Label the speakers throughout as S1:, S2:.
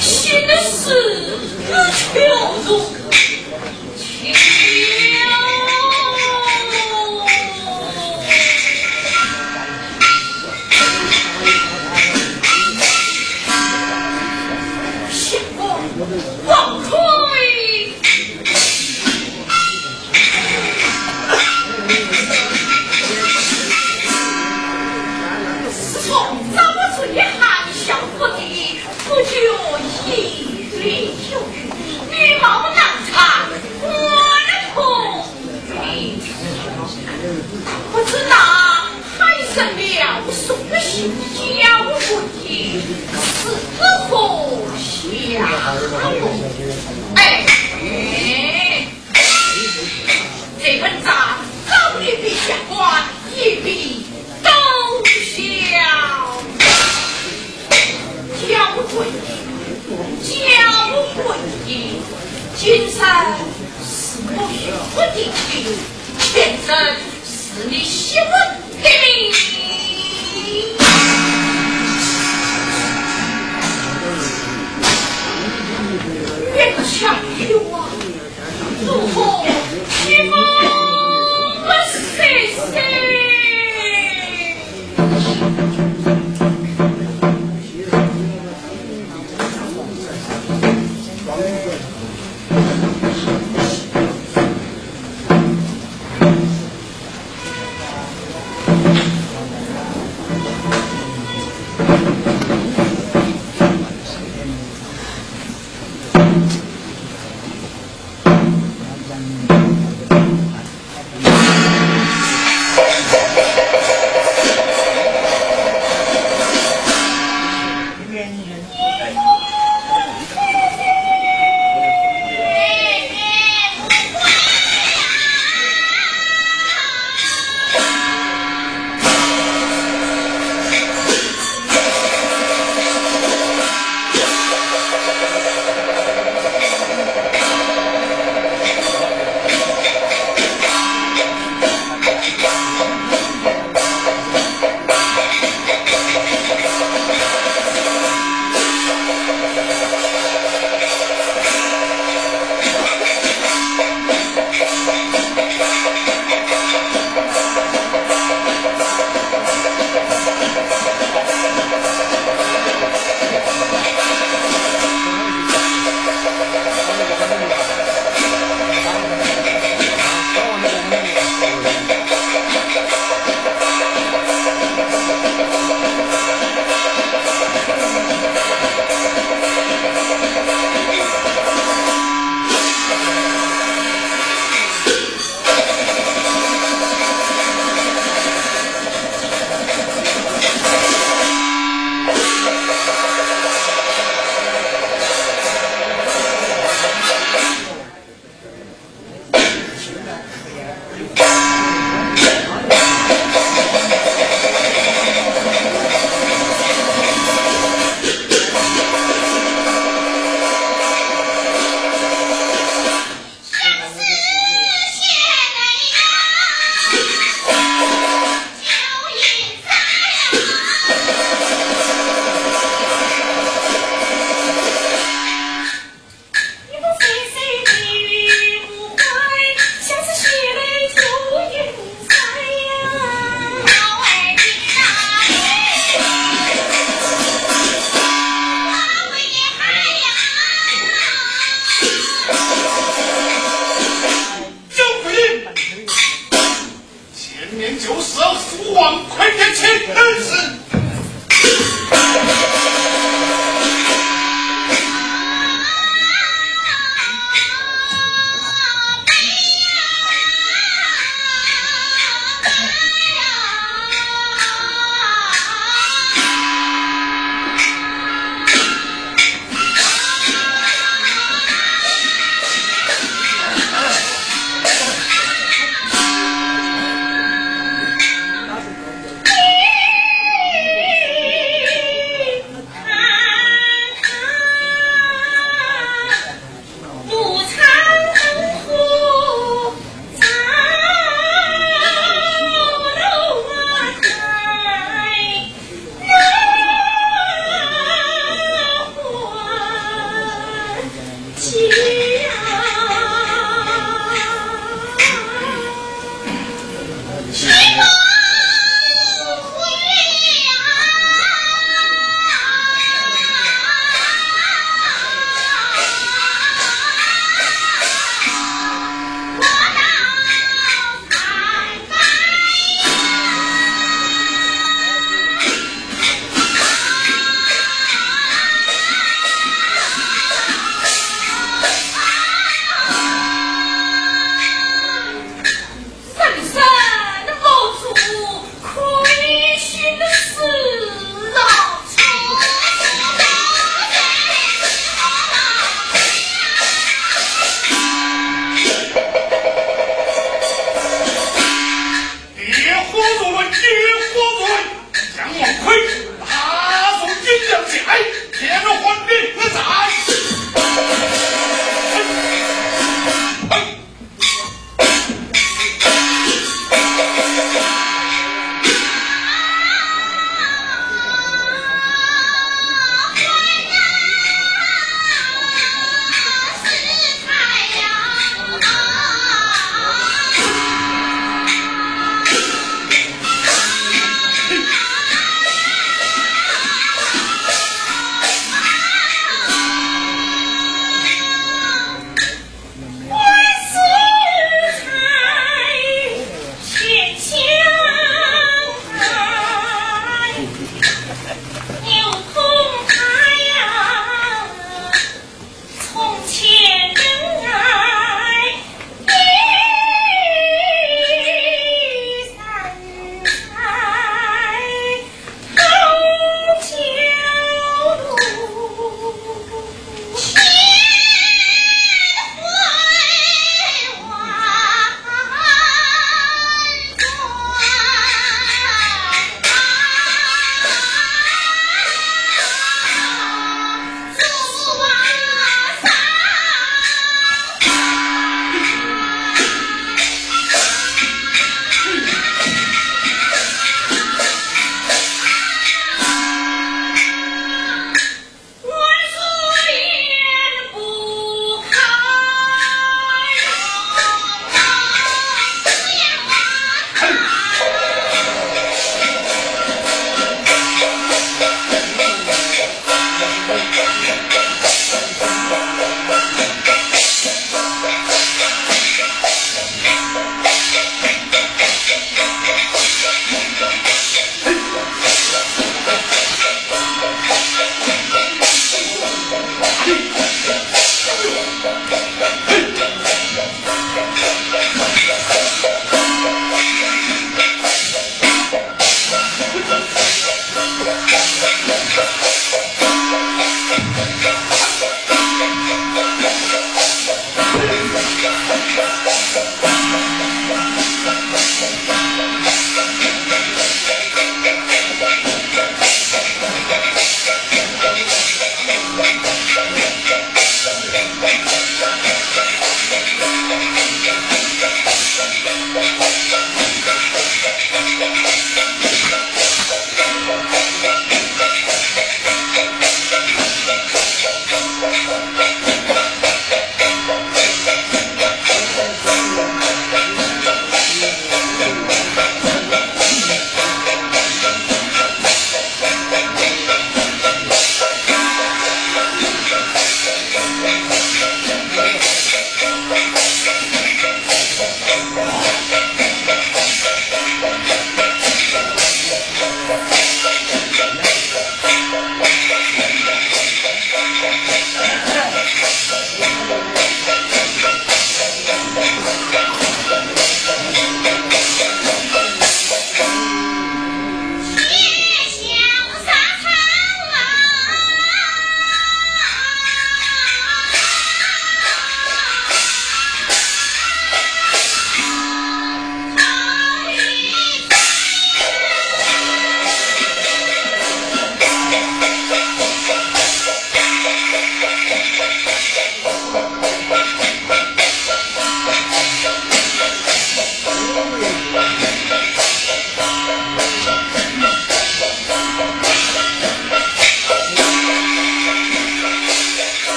S1: 新的死，死囚。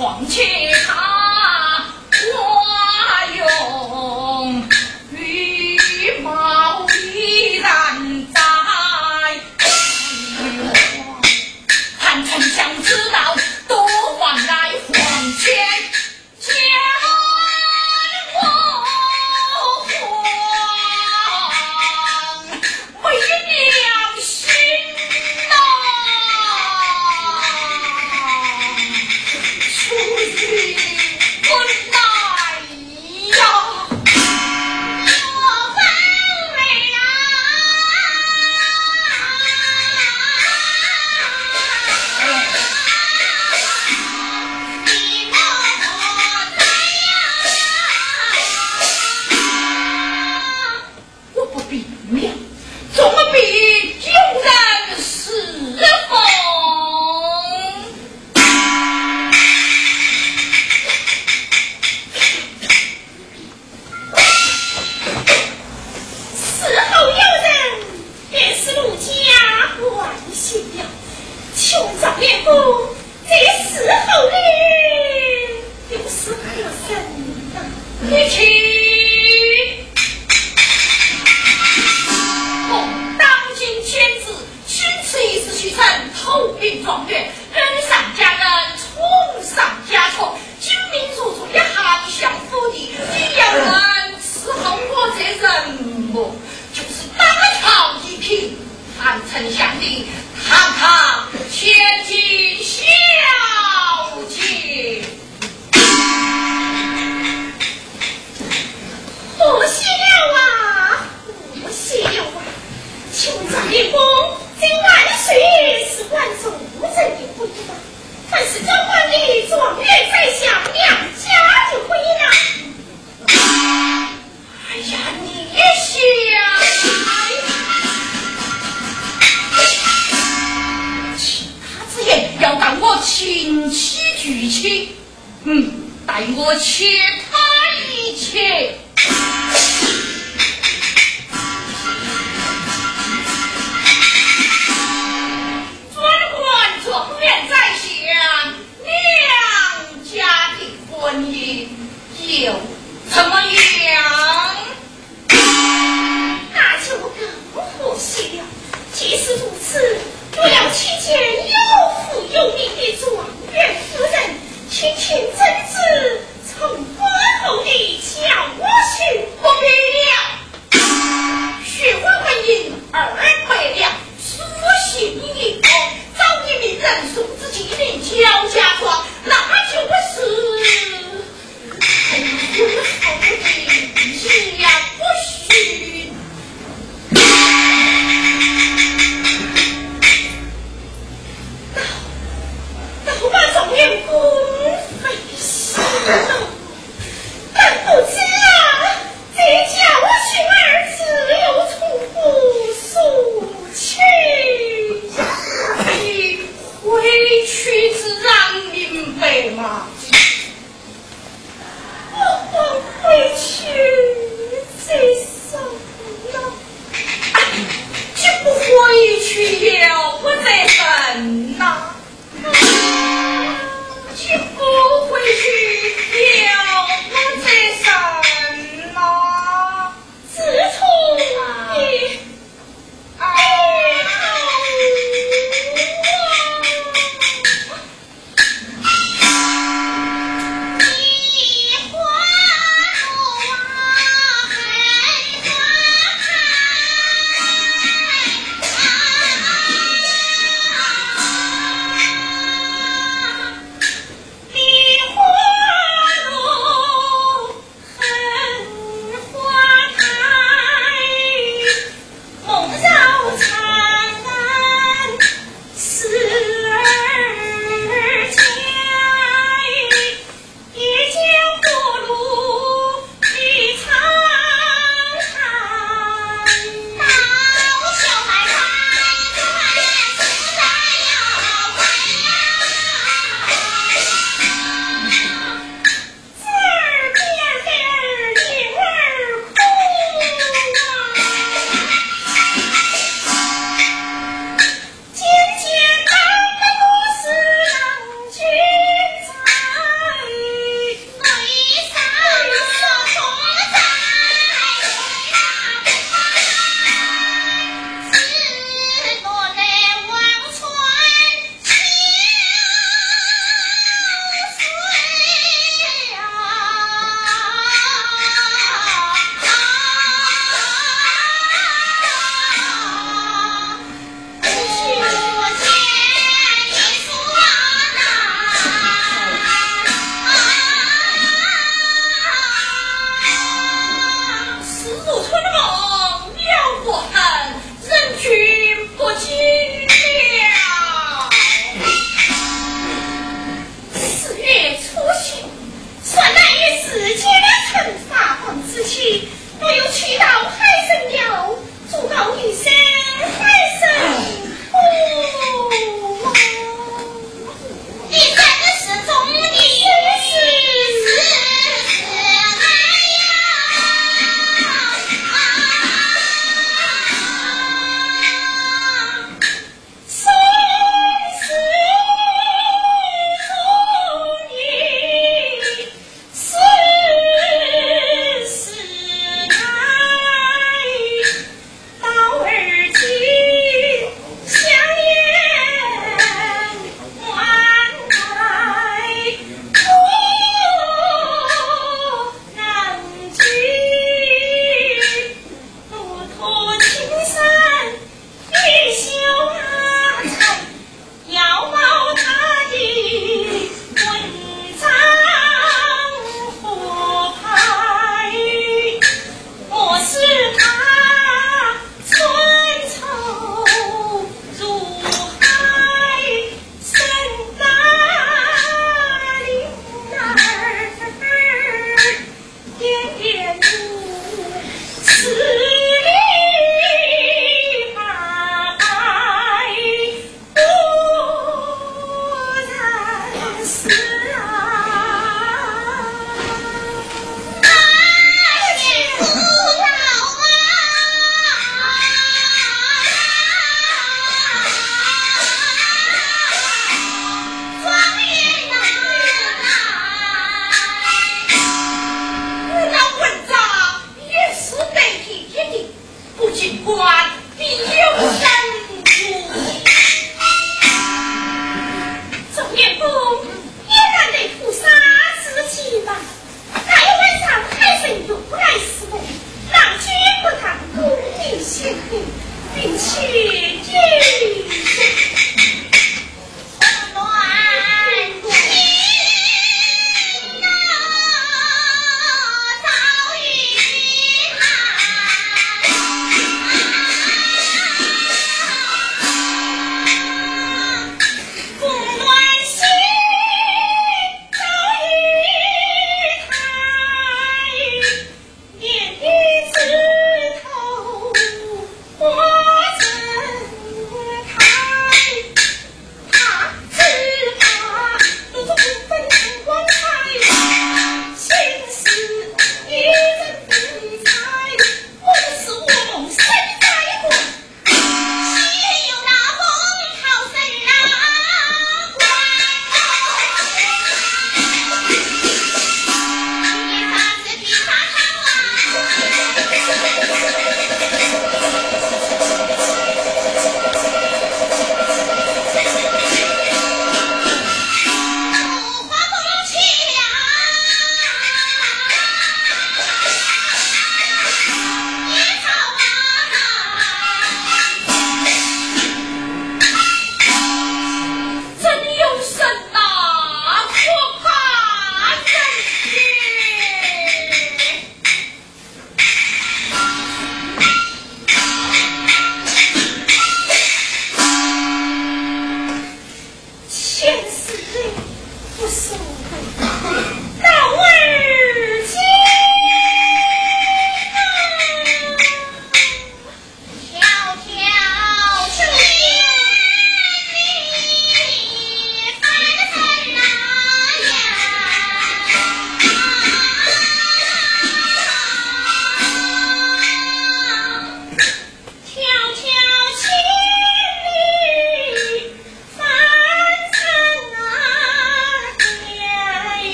S1: 怎么样？对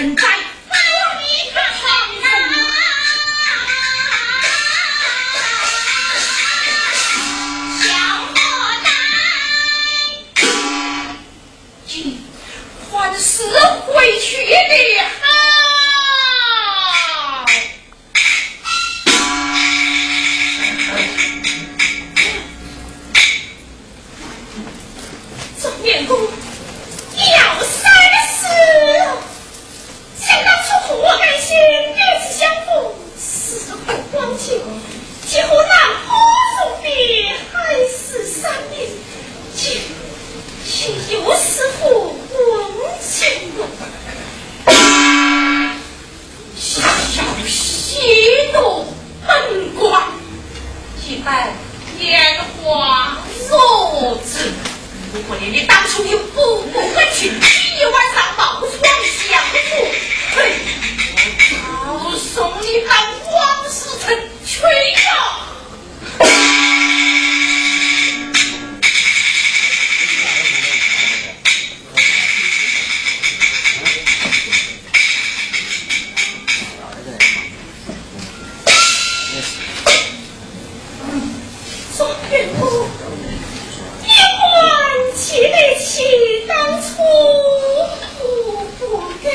S1: and die.
S2: 哥哥，你还记得起当初？我不跟，